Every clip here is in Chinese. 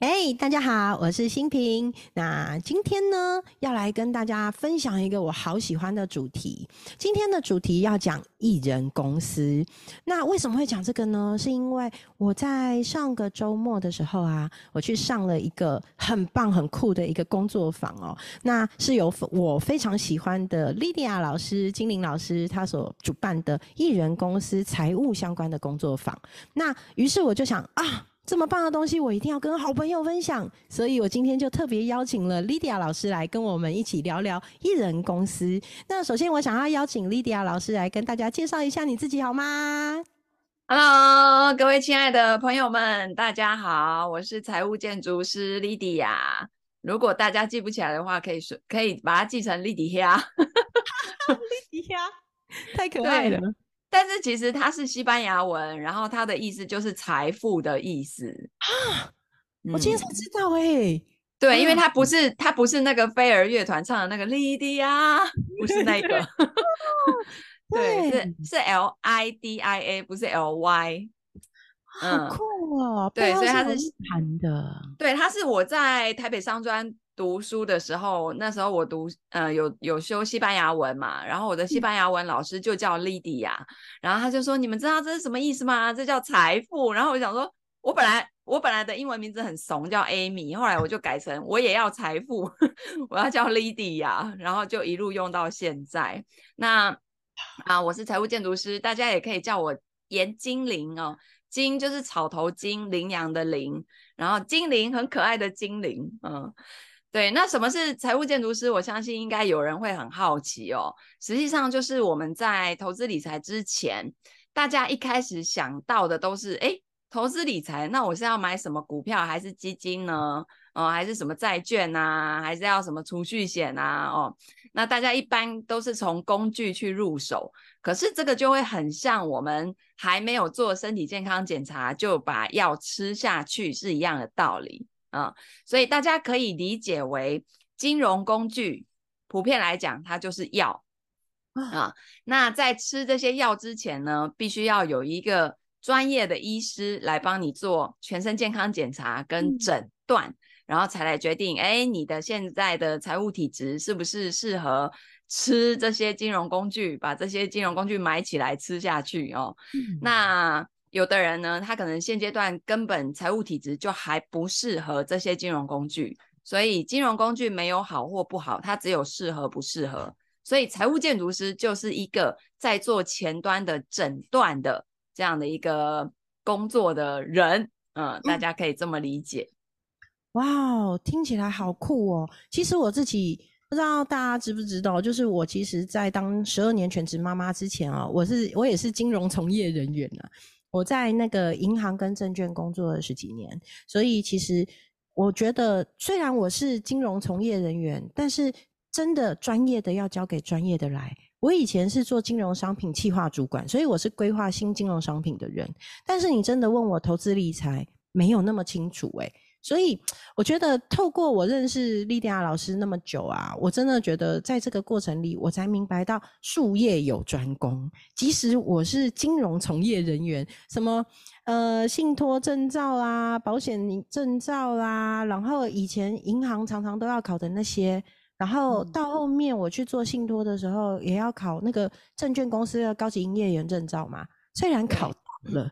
哎，大家好，我是新平。那今天呢，要来跟大家分享一个我好喜欢的主题。今天的主题要讲艺人公司。那为什么会讲这个呢？是因为我在上个周末的时候啊，我去上了一个很棒、很酷的一个工作坊哦。那是由我非常喜欢的莉迪亚老师、金玲老师他所主办的艺人公司财务相关的工作坊。那于是我就想啊。这么棒的东西，我一定要跟好朋友分享，所以我今天就特别邀请了 Lydia 老师来跟我们一起聊聊艺人公司。那首先，我想要邀请 Lydia 老师来跟大家介绍一下你自己，好吗？Hello，各位亲爱的朋友们，大家好，我是财务建筑师 Lydia。如果大家记不起来的话，可以说可以把它记成 Lydia。Lydia，太可爱了。但是其实它是西班牙文，然后它的意思就是财富的意思啊！我今天才知道哎，对，因为它不是它不是那个飞儿乐团唱的那个莉迪亚，不是那个，对，是是 L I D I A，不是 L Y，好酷哦！对，所以它是弹的，对，它是我在台北商专。读书的时候，那时候我读呃有有修西班牙文嘛，然后我的西班牙文老师就叫莉迪亚，然后他就说你们知道这是什么意思吗？这叫财富。然后我想说，我本来我本来的英文名字很怂，叫 Amy，后来我就改成我也要财富，我要叫莉迪亚，然后就一路用到现在。那啊，我是财务建筑师，大家也可以叫我严精灵哦，精就是草头精，羚羊的羚，然后精灵很可爱的精灵，嗯。对，那什么是财务建筑师？我相信应该有人会很好奇哦。实际上，就是我们在投资理财之前，大家一开始想到的都是：哎，投资理财，那我是要买什么股票，还是基金呢？哦，还是什么债券啊？还是要什么储蓄险啊？哦，那大家一般都是从工具去入手，可是这个就会很像我们还没有做身体健康检查就把药吃下去是一样的道理。啊，所以大家可以理解为金融工具，普遍来讲，它就是药啊。那在吃这些药之前呢，必须要有一个专业的医师来帮你做全身健康检查跟诊断，然后才来决定，哎，你的现在的财务体质是不是适合吃这些金融工具，把这些金融工具买起来吃下去哦。那。有的人呢，他可能现阶段根本财务体质就还不适合这些金融工具，所以金融工具没有好或不好，它只有适合不适合。所以财务建筑师就是一个在做前端的诊断的这样的一个工作的人，嗯，大家可以这么理解。哇哦，听起来好酷哦！其实我自己不知道大家知不知道，就是我其实，在当十二年全职妈妈之前啊，我是我也是金融从业人员呢。我在那个银行跟证券工作了十几年，所以其实我觉得，虽然我是金融从业人员，但是真的专业的要交给专业的来。我以前是做金融商品企划主管，所以我是规划新金融商品的人。但是你真的问我投资理财，没有那么清楚诶所以我觉得，透过我认识莉迪亚老师那么久啊，我真的觉得在这个过程里，我才明白到术业有专攻。即使我是金融从业人员，什么呃信托证照啦、保险证照啦，然后以前银行常常都要考的那些，然后到后面我去做信托的时候，也要考那个证券公司的高级营业员证照嘛。虽然考了。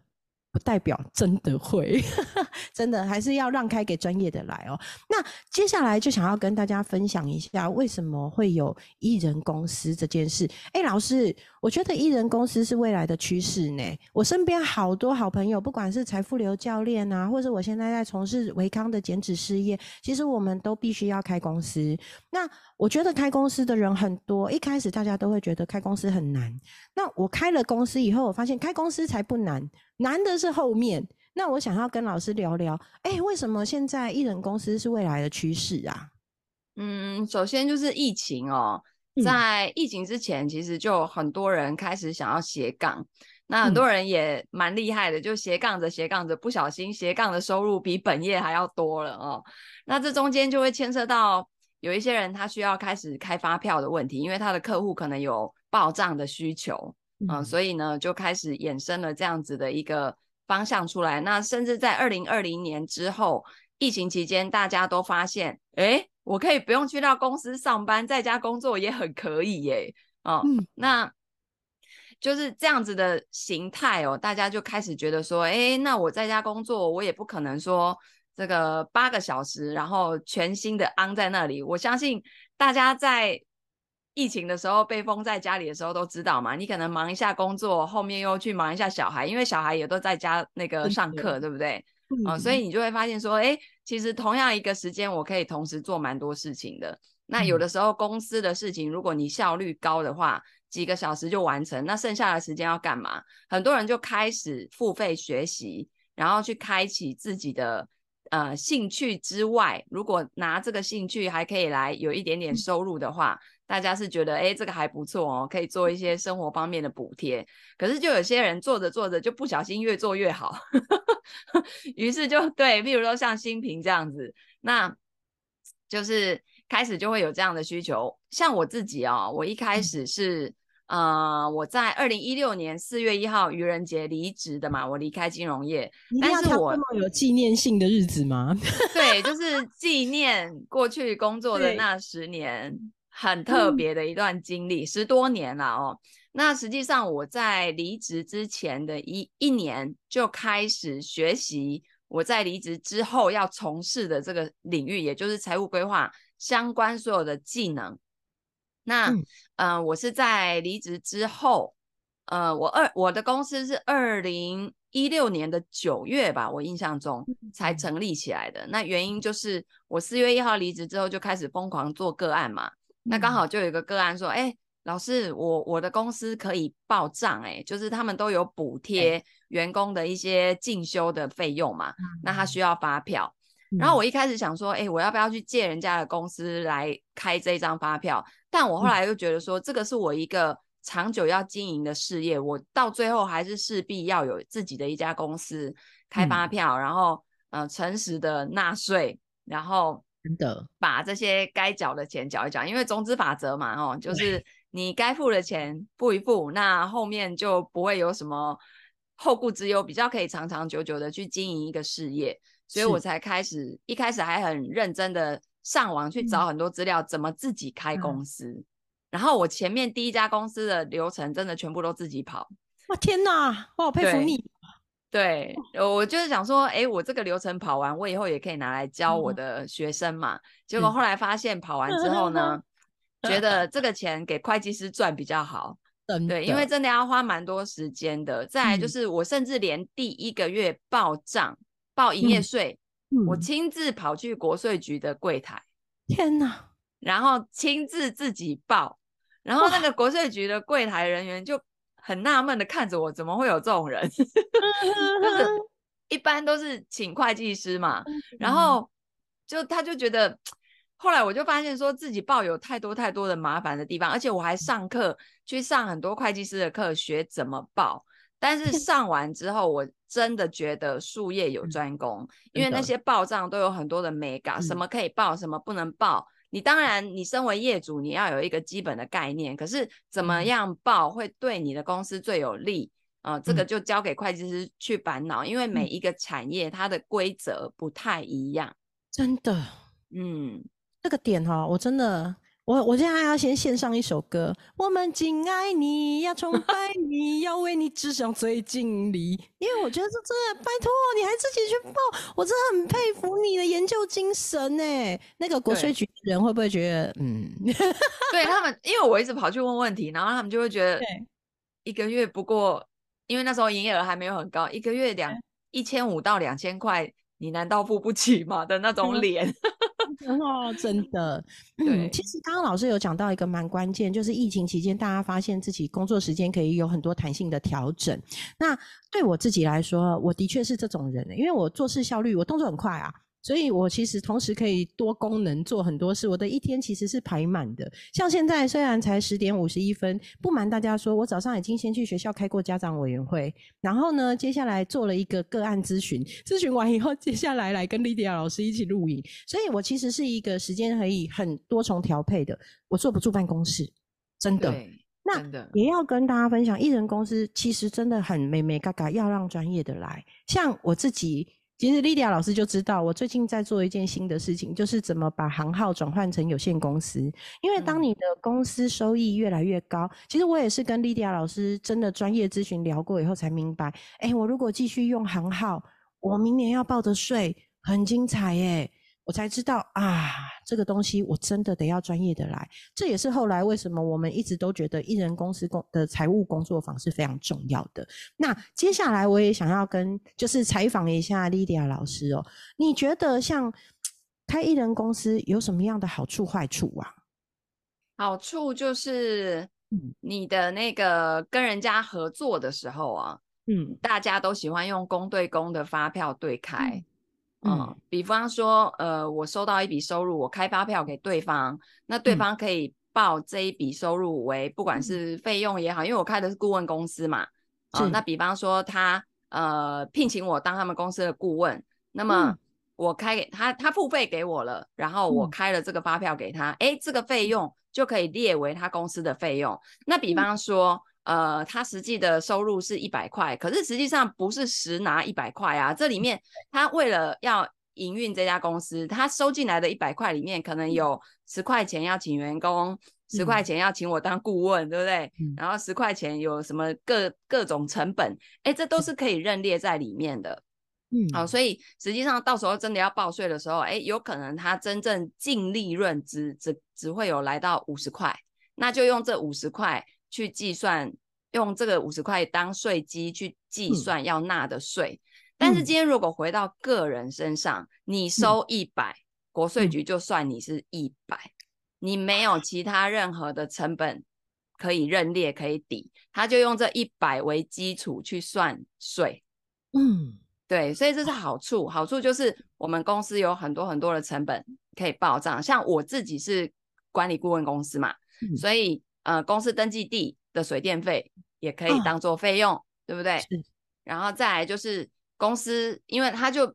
不代表真的会，真的还是要让开给专业的来哦。那接下来就想要跟大家分享一下，为什么会有艺人公司这件事。哎，老师，我觉得艺人公司是未来的趋势呢。我身边好多好朋友，不管是财富流教练啊，或者我现在在从事维康的减脂事业，其实我们都必须要开公司。那我觉得开公司的人很多，一开始大家都会觉得开公司很难。那我开了公司以后，我发现开公司才不难，难的是后面。那我想要跟老师聊聊，哎，为什么现在艺人公司是未来的趋势啊？嗯，首先就是疫情哦，在疫情之前，其实就很多人开始想要斜杠，那很多人也蛮厉害的，就斜杠着斜杠着，不小心斜杠的收入比本业还要多了哦。那这中间就会牵涉到。有一些人他需要开始开发票的问题，因为他的客户可能有报账的需求，嗯，所以呢就开始衍生了这样子的一个方向出来。那甚至在二零二零年之后，疫情期间，大家都发现，哎，我可以不用去到公司上班，在家工作也很可以耶。哦，那就是这样子的形态哦，大家就开始觉得说，哎，那我在家工作，我也不可能说这个八个小时，然后全新的安在那里。我相信大家在。疫情的时候被封在家里的时候都知道嘛，你可能忙一下工作，后面又去忙一下小孩，因为小孩也都在家那个上课，对不对？哦，所以你就会发现说，哎，其实同样一个时间，我可以同时做蛮多事情的。那有的时候公司的事情，如果你效率高的话，几个小时就完成，那剩下的时间要干嘛？很多人就开始付费学习，然后去开启自己的呃兴趣之外，如果拿这个兴趣还可以来有一点点收入的话。大家是觉得，哎，这个还不错哦，可以做一些生活方面的补贴。可是就有些人做着做着就不小心越做越好，于是就对，譬如说像新平这样子，那就是开始就会有这样的需求。像我自己哦，我一开始是，呃，我在二零一六年四月一号愚人节离职的嘛，我离开金融业。但是我有纪念性的日子吗？对，就是纪念过去工作的那十年。很特别的一段经历，十多年了哦。那实际上我在离职之前的一一年就开始学习我在离职之后要从事的这个领域，也就是财务规划相关所有的技能。那嗯，我是在离职之后，呃，我二我的公司是二零一六年的九月吧，我印象中才成立起来的。那原因就是我四月一号离职之后就开始疯狂做个案嘛。那刚好就有一个个案说，哎，老师，我我的公司可以报账，哎，就是他们都有补贴员工的一些进修的费用嘛，那他需要发票。然后我一开始想说，哎，我要不要去借人家的公司来开这张发票？但我后来又觉得说，这个是我一个长久要经营的事业，我到最后还是势必要有自己的一家公司开发票，然后呃诚实的纳税，然后。真的。把这些该缴的钱缴一缴，因为种子法则嘛，哦，就是。你该付的钱付一付，那后面就不会有什么后顾之忧，比较可以长长久久的去经营一个事业，所以我才开始，一开始还很认真的上网去找很多资料，怎么自己开公司，然后我前面第一家公司的流程真的全部都自己跑，哇天哪，我好佩服你。对，我就是想说，哎，我这个流程跑完，我以后也可以拿来教我的学生嘛。结果后来发现，跑完之后呢，觉得这个钱给会计师赚比较好。对，因为真的要花蛮多时间的。再来就是，我甚至连第一个月报账、报营业税，我亲自跑去国税局的柜台。天哪！然后亲自自己报，然后那个国税局的柜台人员就。很纳闷的看着我，怎么会有这种人？就是一般都是请会计师嘛，然后就他就觉得，后来我就发现说自己报有太多太多的麻烦的地方，而且我还上课去上很多会计师的课学怎么报，但是上完之后我真的觉得术业有专攻，因为那些报账都有很多的美感，什么可以报，什么不能报。你当然，你身为业主，你要有一个基本的概念。可是怎么样报会对你的公司最有利啊？这个就交给会计师去烦恼，因为每一个产业它的规则不太一样。真的，嗯，这个点哈，我真的。我我现在要先献上一首歌，我们敬爱你，要崇拜你，要为你志向最尽力。因为我觉得这真的，拜托你还自己去报，我真的很佩服你的研究精神呢。那个国税局人会不会觉得，嗯，对他们，因为我一直跑去问问题，然后他们就会觉得，一个月不过，因为那时候营业额还没有很高，一个月两一千五到两千块，你难道付不起吗？的那种脸。哦，真的，嗯，其实刚刚老师有讲到一个蛮关键，就是疫情期间大家发现自己工作时间可以有很多弹性的调整。那对我自己来说，我的确是这种人，因为我做事效率，我动作很快啊。所以我其实同时可以多功能做很多事，我的一天其实是排满的。像现在虽然才十点五十一分，不瞒大家说，我早上已经先去学校开过家长委员会，然后呢，接下来做了一个个案咨询，咨询完以后，接下来来跟莉迪亚老师一起录影。所以我其实是一个时间可以很多重调配的，我坐不住办公室，真的。那也要跟大家分享，艺人公司其实真的很美美嘎嘎，要让专业的来。像我自己。其实莉迪亚老师就知道，我最近在做一件新的事情，就是怎么把行号转换成有限公司。因为当你的公司收益越来越高，其实我也是跟莉迪亚老师真的专业咨询聊过以后才明白，哎，我如果继续用行号，我明年要报的税很精彩耶。我才知道啊，这个东西我真的得要专业的来。这也是后来为什么我们一直都觉得艺人公司工的财务工作坊是非常重要的。那接下来我也想要跟就是采访一下莉迪亚老师哦，你觉得像开艺人公司有什么样的好处坏处啊？好处就是你的那个跟人家合作的时候啊，嗯，大家都喜欢用公对公的发票对开。嗯，比方说，呃，我收到一笔收入，我开发票给对方，那对方可以报这一笔收入为不管是费用也好，因为我开的是顾问公司嘛，啊，那比方说他呃聘请我当他们公司的顾问，那么我开给他，他付费给我了，然后我开了这个发票给他，哎，这个费用就可以列为他公司的费用。那比方说。呃，他实际的收入是一百块，可是实际上不是实拿一百块啊。这里面他为了要营运这家公司，他收进来的一百块里面，可能有十块钱要请员工，十块钱要请我当顾问，对不对？然后十块钱有什么各各种成本，哎，这都是可以认列在里面的。嗯，好，所以实际上到时候真的要报税的时候，哎，有可能他真正净利润只只只会有来到五十块，那就用这五十块。去计算，用这个五十块当税基去计算要纳的税。但是今天如果回到个人身上，你收一百，国税局就算你是一百，你没有其他任何的成本可以认列可以抵，他就用这一百为基础去算税。嗯，对，所以这是好处。好处就是我们公司有很多很多的成本可以报账，像我自己是管理顾问公司嘛，所以。呃，公司登记地的水电费也可以当做费用，对不对？然后再来就是公司，因为它就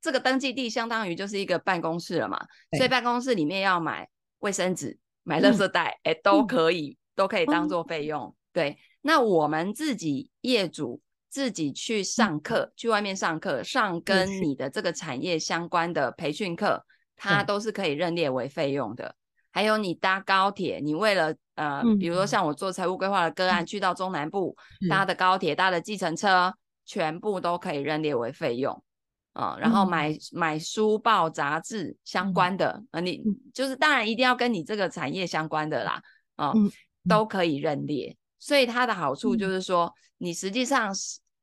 这个登记地相当于就是一个办公室了嘛，所以办公室里面要买卫生纸、买垃圾袋，哎，都可以，都可以当做费用。对，那我们自己业主自己去上课，去外面上课，上跟你的这个产业相关的培训课，它都是可以认列为费用的。还有你搭高铁，你为了呃，比如说像我做财务规划的个案，去到中南部搭的高铁、搭的计程车，全部都可以认列为费用。啊。然后买买书报杂志相关的，呃，你就是当然一定要跟你这个产业相关的啦，啊，都可以认列。所以它的好处就是说，你实际上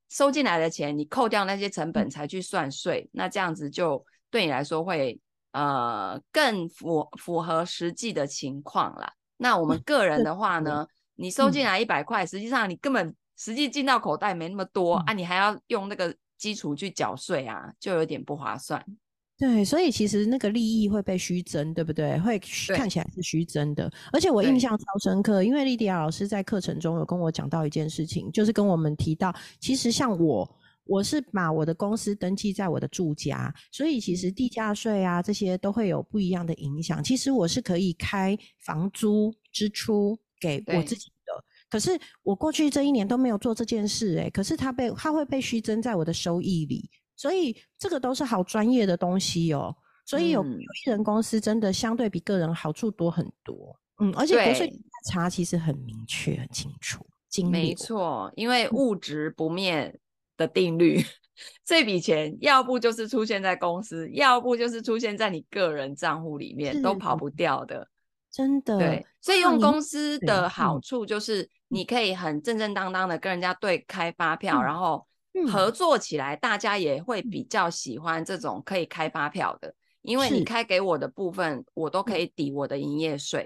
收进来的钱，你扣掉那些成本才去算税，那这样子就对你来说会。呃，更符符合实际的情况啦。那我们个人的话呢，你收进来一百块，实际上你根本实际进到口袋没那么多啊，你还要用那个基础去缴税啊，就有点不划算。对，所以其实那个利益会被虚增，对不对？会看起来是虚增的。而且我印象超深刻，因为莉迪亚老师在课程中有跟我讲到一件事情，就是跟我们提到，其实像我。我是把我的公司登记在我的住家，所以其实地价税啊这些都会有不一样的影响。其实我是可以开房租支出给我自己的，可是我过去这一年都没有做这件事，诶可是它被它会被虚增在我的收益里，所以这个都是好专业的东西哦。所以有有艺人公司真的相对比个人好处多很多，嗯，而且国税查其实很明确很清楚，没错，因为物质不灭。的定律，这笔钱要不就是出现在公司，要不就是出现在你个人账户里面，都跑不掉的。真的，对，所以用公司的好处就是你可以很正正当当的跟人家对开发票，然后合作起来，大家也会比较喜欢这种可以开发票的，因为你开给我的部分，我都可以抵我的营业税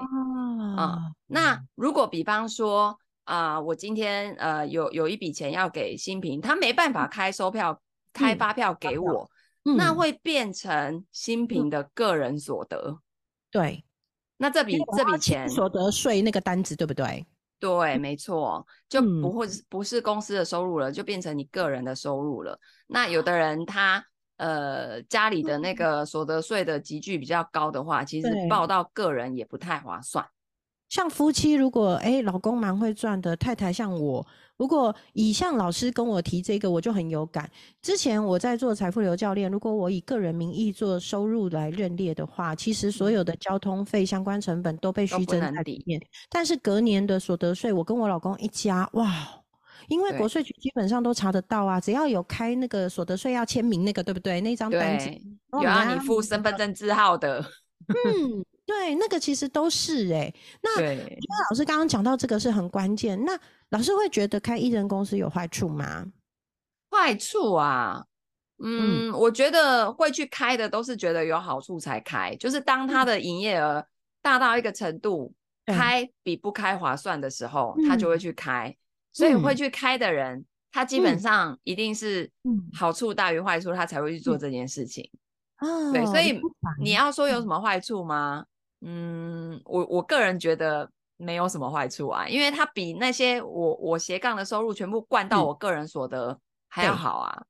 啊。那如果比方说。啊，我今天呃有有一笔钱要给新平，他没办法开收票、开发票给我，那会变成新平的个人所得。对，那这笔这笔钱所得税那个单子对不对？对，没错，就不会不是公司的收入了，就变成你个人的收入了。那有的人他呃家里的那个所得税的集聚比较高的话，其实报到个人也不太划算。像夫妻，如果哎老公蛮会赚的，太太像我，如果以像老师跟我提这个，我就很有感。之前我在做财富流教练，如果我以个人名义做收入来认列的话，其实所有的交通费相关成本都被虚增在里面。但是隔年的所得税，我跟我老公一家，哇，因为国税局基本上都查得到啊，只要有开那个所得税要签名那个，对不对？那张单子有让你付身份证字号的，嗯。对，那个其实都是哎。那因为老师刚刚讲到这个是很关键。那老师会觉得开艺人公司有坏处吗？坏处啊，嗯，我觉得会去开的都是觉得有好处才开。就是当他的营业额大到一个程度，开比不开划算的时候，他就会去开。所以会去开的人，他基本上一定是好处大于坏处，他才会去做这件事情。啊，对，所以你要说有什么坏处吗？嗯，我我个人觉得没有什么坏处啊，因为它比那些我我斜杠的收入全部灌到我个人所得还要好啊。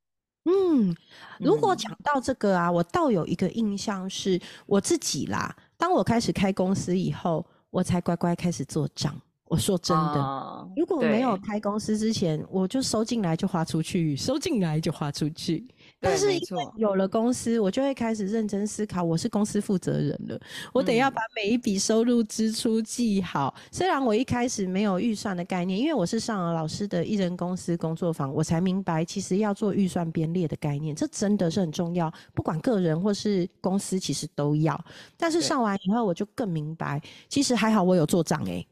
嗯，如果讲到这个啊，我倒有一个印象是我自己啦。当我开始开公司以后，我才乖乖开始做账。我说真的，如果没有开公司之前，我就收进来就花出去，收进来就花出去。但是有了公司，我就会开始认真思考，我是公司负责人了，我得要把每一笔收入支出记好。虽然我一开始没有预算的概念，因为我是上了老师的艺人公司工作坊，我才明白其实要做预算编列的概念，这真的是很重要。不管个人或是公司，其实都要。但是上完以后，我就更明白，其实还好我有做账诶。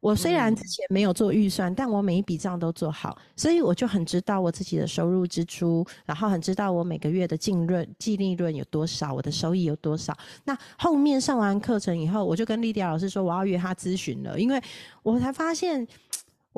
我虽然之前没有做预算，但我每一笔账都做好，所以我就很知道我自己的收入支出，然后很知道我每个月的净润、净利润有多少，我的收益有多少。那后面上完课程以后，我就跟丽迪亚老师说，我要约他咨询了，因为我才发现。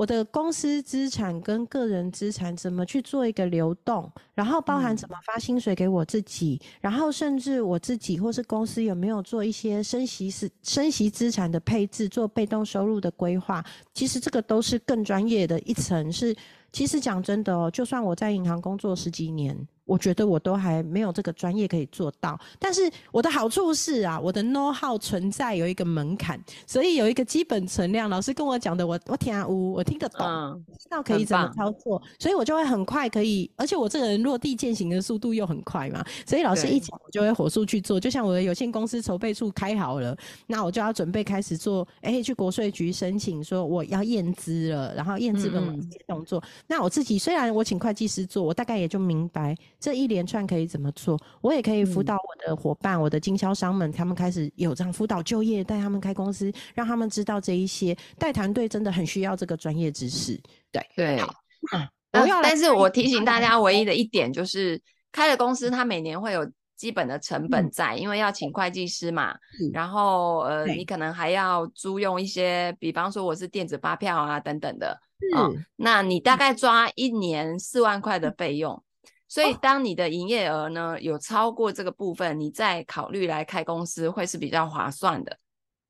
我的公司资产跟个人资产怎么去做一个流动，然后包含怎么发薪水给我自己，然后甚至我自己或是公司有没有做一些升息是升息资产的配置，做被动收入的规划，其实这个都是更专业的一层。是，其实讲真的哦，就算我在银行工作十几年。我觉得我都还没有这个专业可以做到，但是我的好处是啊，我的 know how 存在有一个门槛，所以有一个基本存量。老师跟我讲的，我我听啊呜，我听得懂，知道可以怎么操作，所以我就会很快可以，而且我这个人落地践行的速度又很快嘛，所以老师一讲我就会火速去做。就像我的有限公司筹备处开好了，那我就要准备开始做，哎，去国税局申请说我要验资了，然后验资本这些动作。那我自己虽然我请会计师做，我大概也就明白。这一连串可以怎么做？我也可以辅导我的伙伴、我的经销商们，他们开始有这样辅导就业，带他们开公司，让他们知道这一些。带团队真的很需要这个专业知识。对对，嗯，我要，但是我提醒大家，唯一的一点就是，开了公司，它每年会有基本的成本在，因为要请会计师嘛，然后呃，你可能还要租用一些，比方说我是电子发票啊等等的，嗯，那你大概抓一年四万块的费用。所以，当你的营业额呢有超过这个部分，你再考虑来开公司会是比较划算的。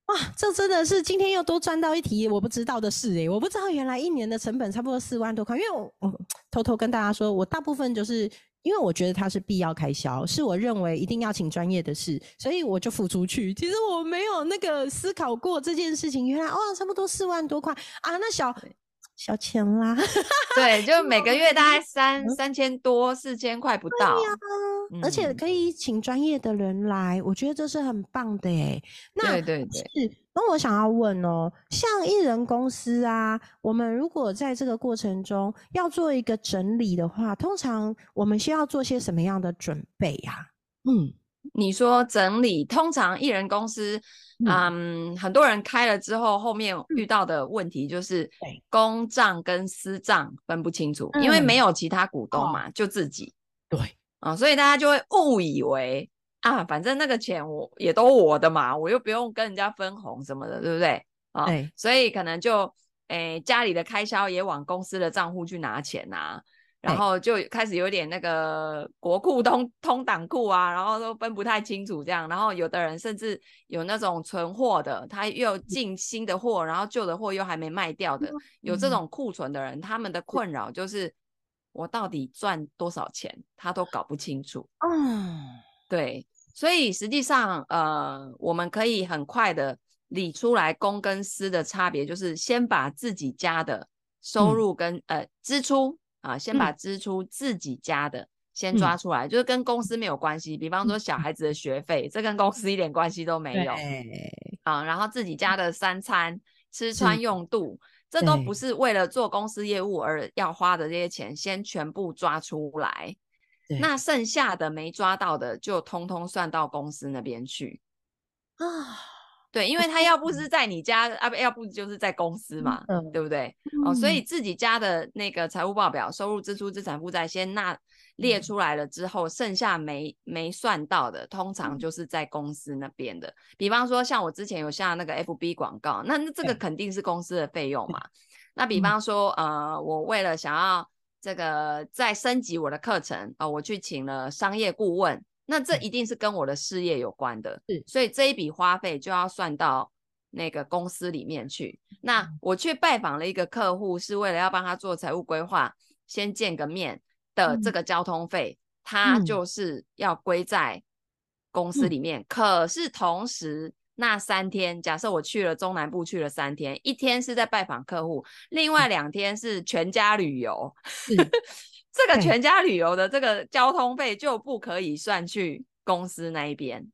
哇，这真的是今天又多赚到一题我不知道的事诶！我不知道原来一年的成本差不多四万多块，因为我偷偷跟大家说，我大部分就是因为我觉得它是必要开销，是我认为一定要请专业的事，所以我就付出去。其实我没有那个思考过这件事情，原来哇，差不多四万多块啊，那小。小钱啦，对，就每个月大概三三千多、四千块不到，而且可以请专业的人来，我觉得这是很棒的哎。对对对，是。那我想要问哦，像艺人公司啊，我们如果在这个过程中要做一个整理的话，通常我们需要做些什么样的准备呀？嗯。你说整理，通常艺人公司，嗯，很多人开了之后，后面遇到的问题就是公账跟私账分不清楚，因为没有其他股东嘛，就自己。对啊，所以大家就会误以为啊，反正那个钱我也都我的嘛，我又不用跟人家分红什么的，对不对？啊，所以可能就诶，家里的开销也往公司的账户去拿钱呐。然后就开始有点那个国库通通党库啊，然后都分不太清楚这样。然后有的人甚至有那种存货的，他又进新的货，然后旧的货又还没卖掉的，有这种库存的人，他们的困扰就是我到底赚多少钱，他都搞不清楚。嗯，对，所以实际上呃，我们可以很快的理出来公跟私的差别，就是先把自己家的收入跟、呃支出啊，先把支出自己家的先抓出来，就是跟公司没有关系。比方说小孩子的学费，这跟公司一点关系都没有啊。然后自己家的三餐吃穿用度，这都不是为了做公司业务而要花的这些钱，先全部抓出来。那剩下的没抓到的，就通通算到公司那边去。啊，对，因为他要不是在你家，啊不，要不就是在公司嘛，嗯对不对？哦，所嗯以自己家的那个财务报表，收入、支出、资产负债先纳列嗯出来了之后，剩下没没算到的，通常嗯就是在公司那边的。比方说，像我之前有下那个 FB 广告，那那这个肯定是公司的费用嘛。那比嗯方说，呃，我为了想要这个再升级我的课程啊、我去请了商业顾问，那这嗯。一定是跟我的事业有关的，是。所以这一笔花费就要算到那个公司里面去。那嗯。我去拜访了一个客户，是为了要帮他做财务规划，先见个面的这嗯。个交通费，它嗯。就是要归在公司嗯。里面。可是同时，那三天，假设我去了中南部去了三天，一天是在拜访客户，另外两天是全家旅游。是这个全家旅游的这个交通费就不可以算去公司那一边。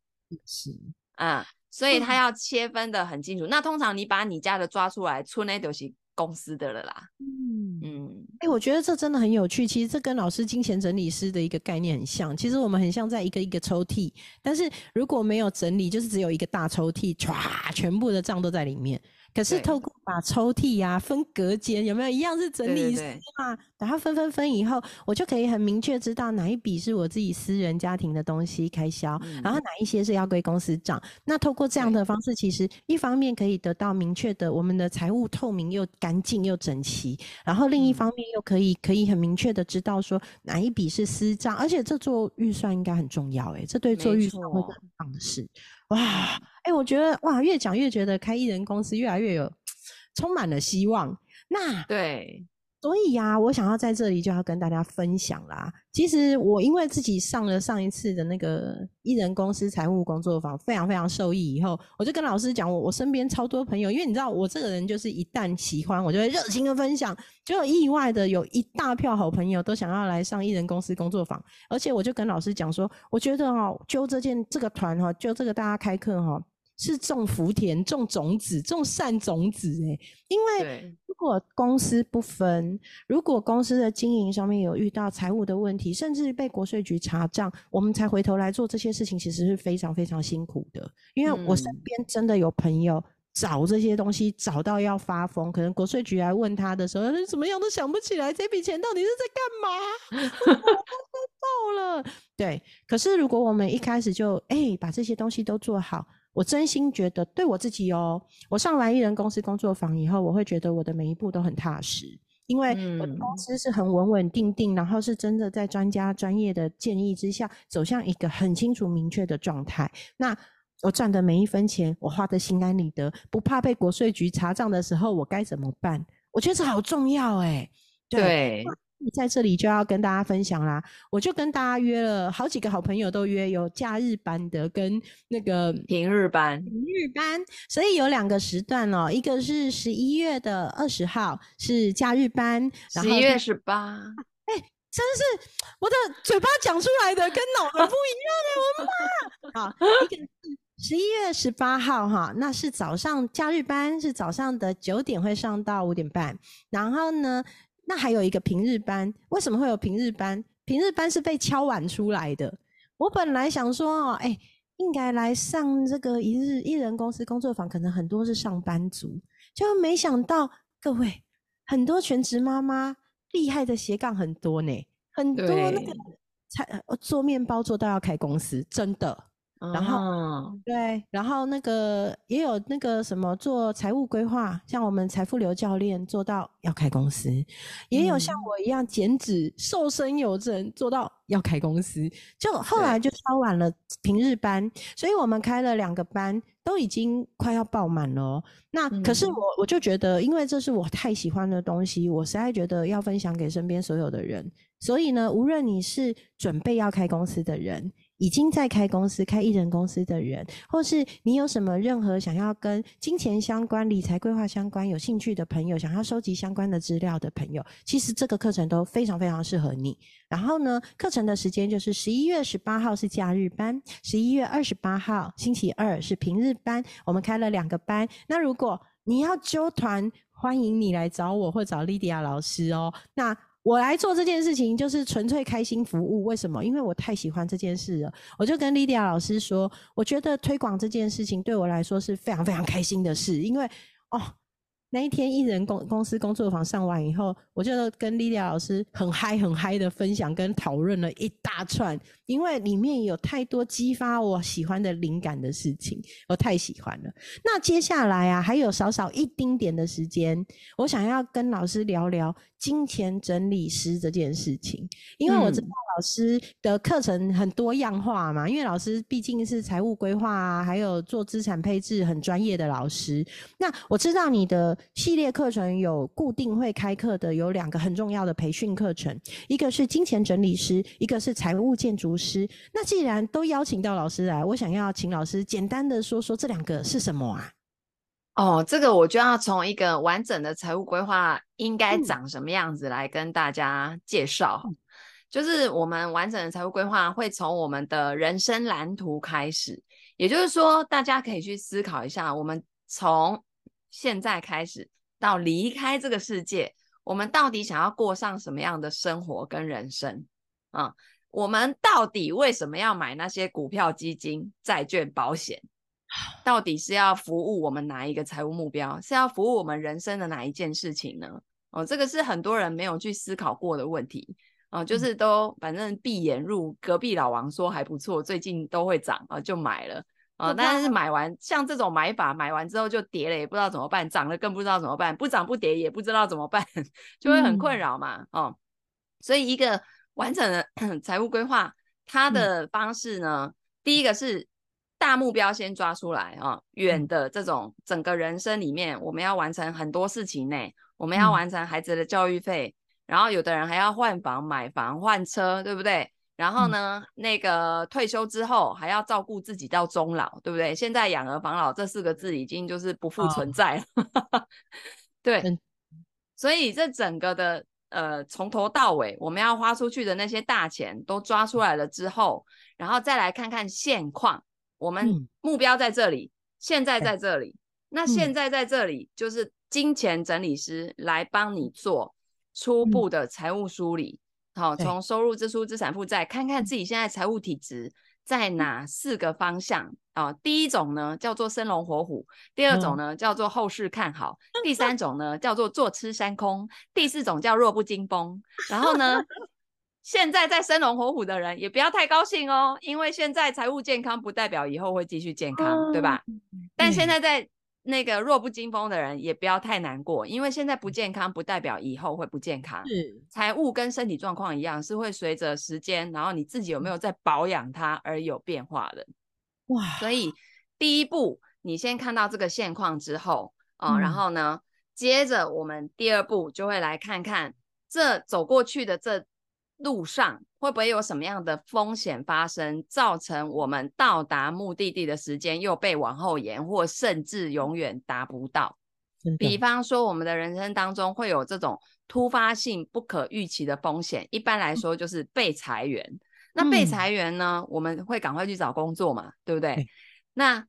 是，嗯，所以他嗯要切分的很清楚。那通常你把你家的抓出来，出那就是公司的了啦。嗯。嗯，哎、我觉得这真的很有趣。其实这跟老师金钱整理师的一个概念很像。其实我们很像在一个一个抽屉，但是如果没有整理，就是只有一个大抽屉，唰，全部的账都在里面。可是透过把抽屉呀、分隔间，有没有一样是整理师对嘛？把它分分分以后，我就可以很明确知道哪一笔是我自己私人家庭的东西开销，然后嗯哪一些是要归公司账。那透过这样的方式，其实一方面可以得到明确的我们的财务透明又干净又整齐，然后另一嗯方面又可以可以很明确的知道说哪一笔是私账，而且这做预算应该很重要诶、这对做没预算会是很棒的事。哇，哎、我觉得哇，越讲越觉得开艺人公司越来越有 充满了希望。那对，所以呀、我想要在这里就要跟大家分享啦。其实我因为自己上了上一次的那个艺人公司财务工作坊，非常非常受益。以后我就跟老师讲，我我身边超多朋友，因为你知道我这个人就是一旦喜欢，我就会热情的分享。就意外的有一大票好朋友都想要来上艺人公司工作坊，而且我就跟老师讲说，我觉得哦，就这件这个团哈、就这个大家开课哈、是种福田、种种子、种善种子诶，因为，如果公司不分，如果公司的经营上面有遇到财务的问题，甚至被国税局查账，我们才回头来做这些事情，其实是非常非常辛苦的。因为我身嗯边真的有朋友找这些东西找到要发疯，可能国税局来问他的时候，他怎么样都想不起来这笔钱到底是在干嘛，我都到了。对，可是如果我们一开始就哎、把这些东西都做好，我真心觉得对我自己哦，我上完艺人公司工作坊以后，我会觉得我的每一步都很踏实，因为我的公嗯司是很稳稳定定，然后是真的在专家专业的建议之下，走向一个很清楚明确的状态。那我赚的每一分钱，我花的心安理得，不怕被国税局查账的时候，我该怎么办？我觉得这好重要哎、对，在这里就要跟大家分享啦，我就跟大家约了好几个好朋友都约有假日班的跟那个平日班，平日班，所以有两个时段哦，一个是十一月的二十号是假日班，十一月十八，哎真是我的嘴巴讲出来的跟脑子不一样哎，我的妈！好，一个是十一月十八号哈，那是早上假日班，是早上的九点会上到五点半，然后呢，那还有一个平日班，为什么会有平日班？平日班是被敲碗出来的。我本来想说哦，哎、应该来上这个一日一人公司工作坊，可能很多是上班族，就没想到各位很多全职妈妈厉害的斜杠很多呢，很多那个才呃做面包做到要开公司，真的。然后哦。对，然后那个也有那个什么做财务规划，像我们财富流教练做到要开公司，也有像嗯。我一样减脂瘦身有成做到要开公司，就后来就敲完了平日班，所以我们开了两个班，都已经快要爆满了哦。那可是嗯。我我就觉得，因为这是我太喜欢的东西，我实在觉得要分享给身边所有的人。所以呢，无论你是准备要开公司的人，已经在开公司、开艺人公司的人，或是你有什么任何想要跟金钱相关、理财规划相关有兴趣的朋友，想要收集相关的资料的朋友，其实这个课程都非常非常适合你。然后呢，课程的时间就是十一月十八号是假日班，十一月二十八号星期二是平日班。我们开了两个班。那如果你要揪团，欢迎你来找我或找莉迪亚老师哦。那我来做这件事情就是纯粹开心服务，为什么？因为我太喜欢这件事了。我就跟莉迪亚老师说，我觉得推广这件事情对我来说是非常非常开心的事，因为哦。那一天，艺人公公司工作坊上完以后，我就跟莉莉老师很嗨、很嗨的分享跟讨论了一大串，因为里面有太多激发我喜欢的灵感的事情，我太喜欢了。那接下来啊，还有少少一丁点的时间，我想要跟老师聊聊金钱整理师这件事情，因为我知道老师的课程很多样化嘛，因为老师毕竟是财务规划啊，还有做资产配置很专业的老师。那我知道你的。系列课程有固定会开课的，有两个很重要的培训课程，一个是金钱整理师，一个是财务建筑师。那既然都邀请到老师来，我想要请老师简单的说说这两个是什么啊？哦，这个我就要从一个完整的财务规划应该长什么样子来跟大家介绍。就是我们完整的财务规划会从我们的人生蓝图开始，也就是说，大家可以去思考一下，我们从现在开始到离开这个世界，我们到底想要过上什么样的生活跟人生啊？我们到底为什么要买那些股票、基金、债券、保险？到底是要服务我们哪一个财务目标？是要服务我们人生的哪一件事情呢？哦，这个是很多人没有去思考过的问题啊，就是都反正闭眼入隔壁老王说还不错，最近都会涨啊，就买了。啊，但是买完像这种买法，买完之后就跌了，也不知道怎么办；涨了更不知道怎么办，不涨不跌也不知道怎么办，就会很困扰嘛。哦，所以一个完整的 财务规划，它的方式呢，第一个是大目标先抓出来啊，远的这种整个人生里面，我们要完成很多事情呢，我们要完成孩子的教育费，然后有的人还要换房、买房、换车，对不对？然后呢，那个退休之后还要照顾自己到终老，对不对？现在养儿防老这四个字已经就是不复存在了。对，所以这整个的呃从头到尾，我们要花出去的那些大钱都抓出来了之后，然后再来看看现况，我们目标在这里，现在在这里，那现在在这里就是金钱整理师来帮你做初步的财务梳理。好，从收入、支出、资产负债，看看自己现在财务体质在哪四个方向啊？第一种呢叫做生龙活虎，第二种呢叫做后市看好，第三种呢叫做坐吃山空，第四种叫弱不禁风。然后呢，现在在生龙活虎的人也不要太高兴哦，因为现在财务健康不代表以后会继续健康，对吧？但现在在。那个弱不禁风的人也不要太难过，因为现在不健康不代表以后会不健康。是财务跟身体状况一样，是会随着时间，然后你自己有没有在保养它而有变化的。哇！所以第一步，你先看到这个现况之后啊，然后呢，接着我们第二步就会来看看这走过去的这。路上会不会有什么样的风险发生，造成我们到达目的地的时间又被往后延，或甚至永远达不到？比方说，我们的人生当中会有这种突发性、不可预期的风险，一般来说就是被裁员。那被裁员呢，我们会赶快去找工作嘛，对不对？那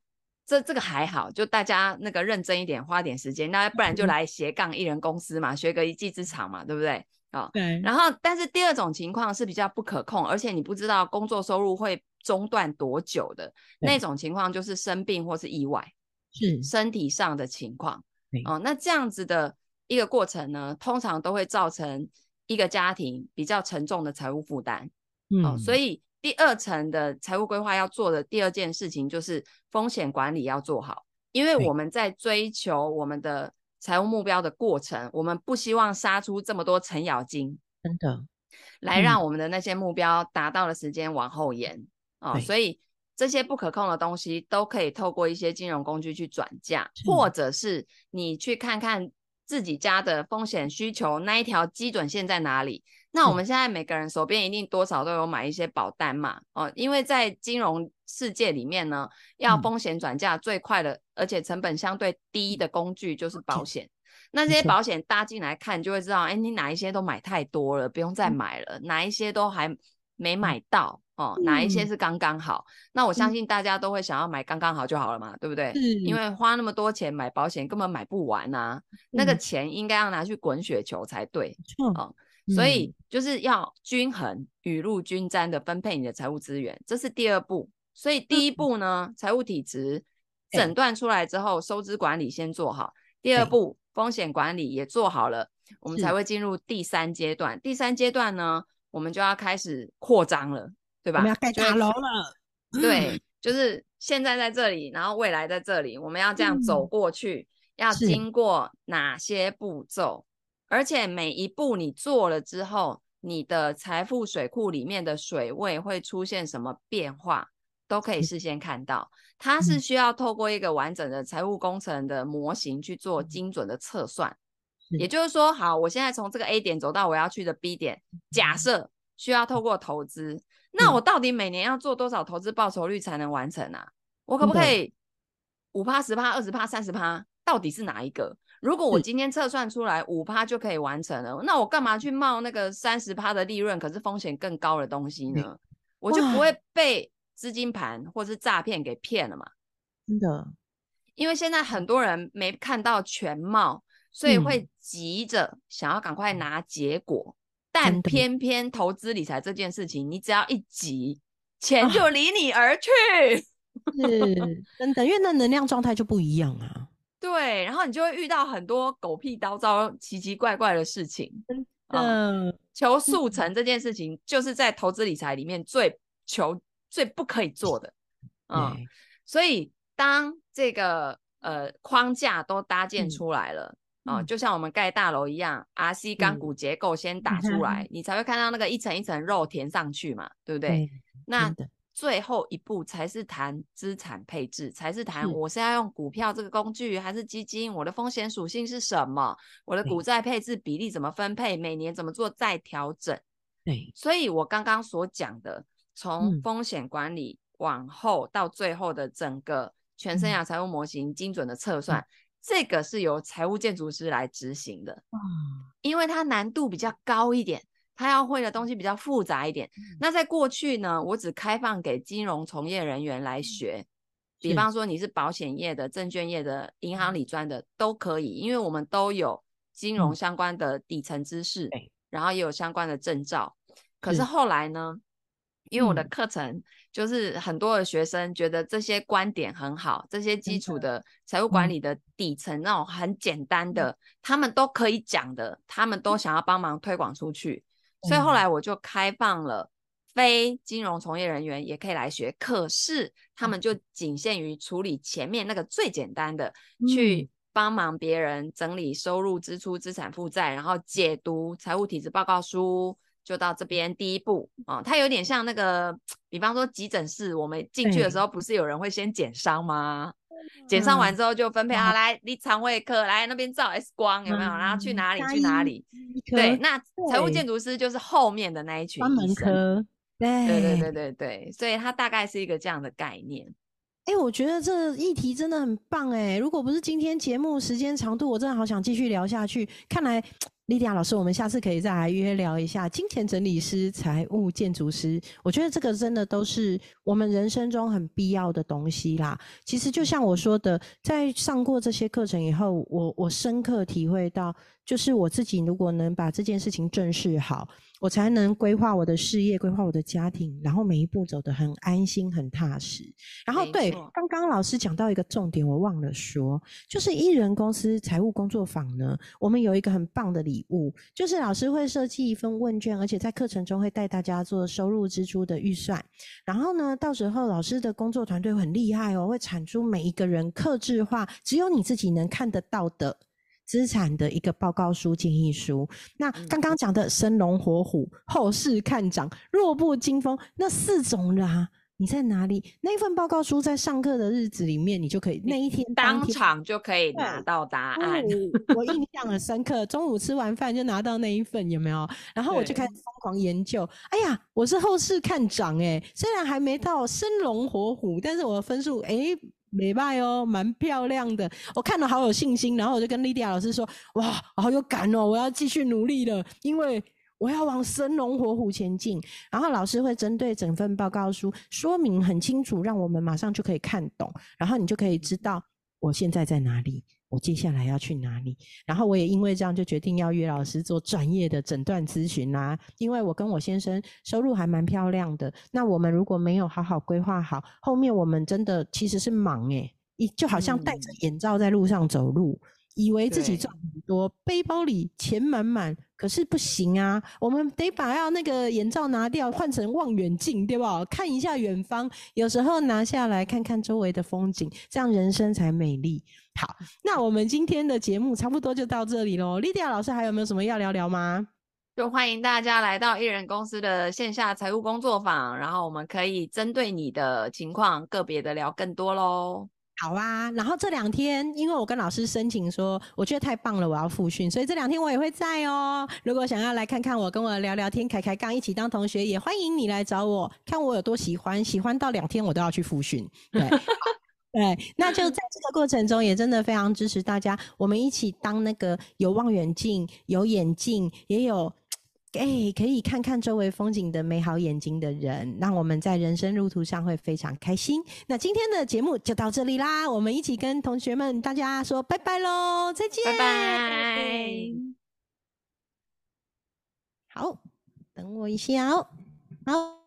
这这个还好，就大家那个认真一点，花点时间，那不然就来斜杠艺人公司嘛，学个一技之长嘛，对不对？啊，对，然后但是第二种情况是比较不可控，而且你不知道工作收入会中断多久的那种情况，就是生病或是意外，是身体上的情况。哦，那这样子的一个过程呢，通常都会造成一个家庭比较沉重的财务负担。嗯，所以第二层的财务规划要做的第二件事情就是风险管理要做好，因为我们在追求我们的。财务目标的过程，我们不希望杀出这么多程咬金，真的，来让我们的那些目标达到的时间往后延。啊。所以这些不可控的东西都可以透过一些金融工具去转嫁，或者是你去看看自己家的风险需求那一条基准线在哪里，那我们现在每个人手边一定多少都有买一些保单嘛，哦，因为在金融世界里面呢，要风险转嫁最快的，而且成本相对低的工具就是保险。那这些保险搭进来看，就会知道，哎，你哪一些都买太多了，不用再买了；哪一些都还没买到哦，哪一些是刚刚好。那我相信大家都会想要买刚刚好就好了嘛，对不对？因为花那么多钱买保险根本买不完啊，那个钱应该要拿去滚雪球才对。哦，所以就是要均衡、雨露均沾的分配你的财务资源，这是第二步。所以第一步呢，财务体质诊断出来之后，收支管理先做好。第二步。风险管理也做好了，我们才会进入第三阶段。第三阶段呢，我们就要开始扩张了，对吧？我们要盖大楼了。对，就是现在在这里，然后未来在这里，我们要这样走过去，要经过哪些步骤？而且每一步你做了之后，你的财富水库里面的水位会出现什么变化？都可以事先看到，它是需要透过一个完整的财务工程的模型去做精准的测算。也就是说，好，我现在从这个 A 点走到我要去的 B 点，假设需要透过投资，那我到底每年要做多少投资报酬率才能完成啊？我可不可以五趴、十趴、二十趴、三十趴？到底是哪一个？如果我今天测算出来五趴就可以完成了，那我干嘛去冒那个三十趴的利润，可是风险更高的东西呢？我就不会被。资金盘或是诈骗给骗了嘛？真的，因为现在很多人没看到全貌，所以会急着想要赶快拿结果。但偏偏投资理财这件事情，你只要一急，钱就离你而去。是真的，因为那能量状态就不一样啊。对，然后你就会遇到很多狗屁叨叨、奇奇怪怪的事情。嗯，求速成这件事情，就是在投资理财里面最求。最不可以做的，嗯，所以当这个呃框架都搭建出来了，啊，就像我们盖大楼一样，RC 钢骨结构先打出来，你才会看到那个一层一层肉填上去嘛，对不对？那最后一步才是谈资产配置，才是谈我是要用股票这个工具还是基金，我的风险属性是什么，我的股债配置比例怎么分配，每年怎么做再调整。对，所以我刚刚所讲的。从风险管理往后到最后的整个全生涯财务模型精准的测算，这个是由财务建筑师来执行的。因为它难度比较高一点，他要会的东西比较复杂一点。那在过去呢，我只开放给金融从业人员来学，比方说你是保险业的、证券业的、银行理专的都可以，因为我们都有金融相关的底层知识，然后也有相关的证照。可是。后来呢？因为我的课程就是很多的学生觉得这些观点很好，这些基础的财务管理的底层那种很简单的，他们都可以讲的，他们都想要帮忙推广出去，所以后来我就开放了非金融从业人员也可以来学，可是他们就仅限于处理前面那个最简单的，去。帮忙别人整理收入、支出、资产负债，然后解读财务体制报告书。就到这边第一步啊，它有点像那个，比方说急诊室，我们进去的时候不是有人会先检伤吗？检伤完之后就分配啊，来，你肠胃科来那边照 X 光有没有？然后去哪里去哪里？对，那财务建筑师就是后面的那一群医生。对对对对对对，所以它大概是一个这样的概念。哎，我觉得这议题真的很棒哎！如果不是今天节目时间长度，我真的好想继续聊下去。看来。莉迪亚老师，我们下次可以再来约聊一下金钱整理师、财务建筑师。我觉得这个真的都是我们人生中很必要的东西啦。其实就像我说的，在上过这些课程以后，我我深刻体会到，就是我自己如果能把这件事情正视好。我才能规划我的事业，规划我的家庭，然后每一步走得很安心、很踏实。然后，对，刚刚老师讲到一个重点，我忘了说，就是艺人公司财务工作坊呢，我们有一个很棒的礼物，就是老师会设计一份问卷，而且在课程中会带大家做收入支出的预算。然后呢，到时候老师的工作团队很厉害哦，会产出每一个人克制化，只有你自己能看得到的。资产的一个报告书建议书，那刚刚讲的生龙活虎、后市看涨、弱不禁风那四种啦，你在哪里？那一份报告书在上课的日子里面，你就可以那一天当天场就可以拿到答案。哦我印象很深刻，中午吃完饭就拿到那一份，有没有？然后我就对开始疯狂研究。哎呀，我是后世看涨哎，虽然还没到生龙活虎，但是我的分数哎。没败哦，蛮漂亮的，我看了好有信心，然后我就跟莉迪亚老师说：“哇，好有感哦，我要继续努力了，因为我要往生龙活虎前进。”然后老师会针对整份报告书说明很清楚，让我们马上就可以看懂，然后你就可以知道我现在在哪里，我接下来要去哪里。然后我也因为这样就决定要约老师做专业的诊断咨询啦，因为我跟我先生收入还蛮漂亮的，那我们如果没有好好规划好，后面我们真的其实是忙诶、一就好像戴着嗯眼罩在路上走路。以为自己赚很多，背包里钱满满，可是不行啊！我们得把要那个眼罩拿掉，换成望远镜，对吧？看一下远方，有时候拿下来看看周围的风景，这样人生才美丽。好，那我们今天的节目差不多就到这里喽。莉迪亚老师还有没有什么要聊聊吗？就欢迎大家来到艺人公司的线下财务工作坊，然后我们可以针对你的情况个别的聊更多喽。好啊，然后这两天，因为我跟老师申请说，我觉得太棒了，我要复训，所以这两天我也会在哦。如果想要来看看我，跟我聊聊天，开开杠，一起当同学，也欢迎你来找我，看我有多喜欢，喜欢到两天我都要去复训。对。对，那就在这个过程中，也真的非常支持大家，我们一起当那个有望远镜、有眼镜，也有哎、可以看看周围风景的美好眼睛的人，让我们在人生路途上会非常开心。那今天的节目就到这里啦，我们一起跟同学们大家说拜拜喽，再见，拜拜。好，等我一下哦，好。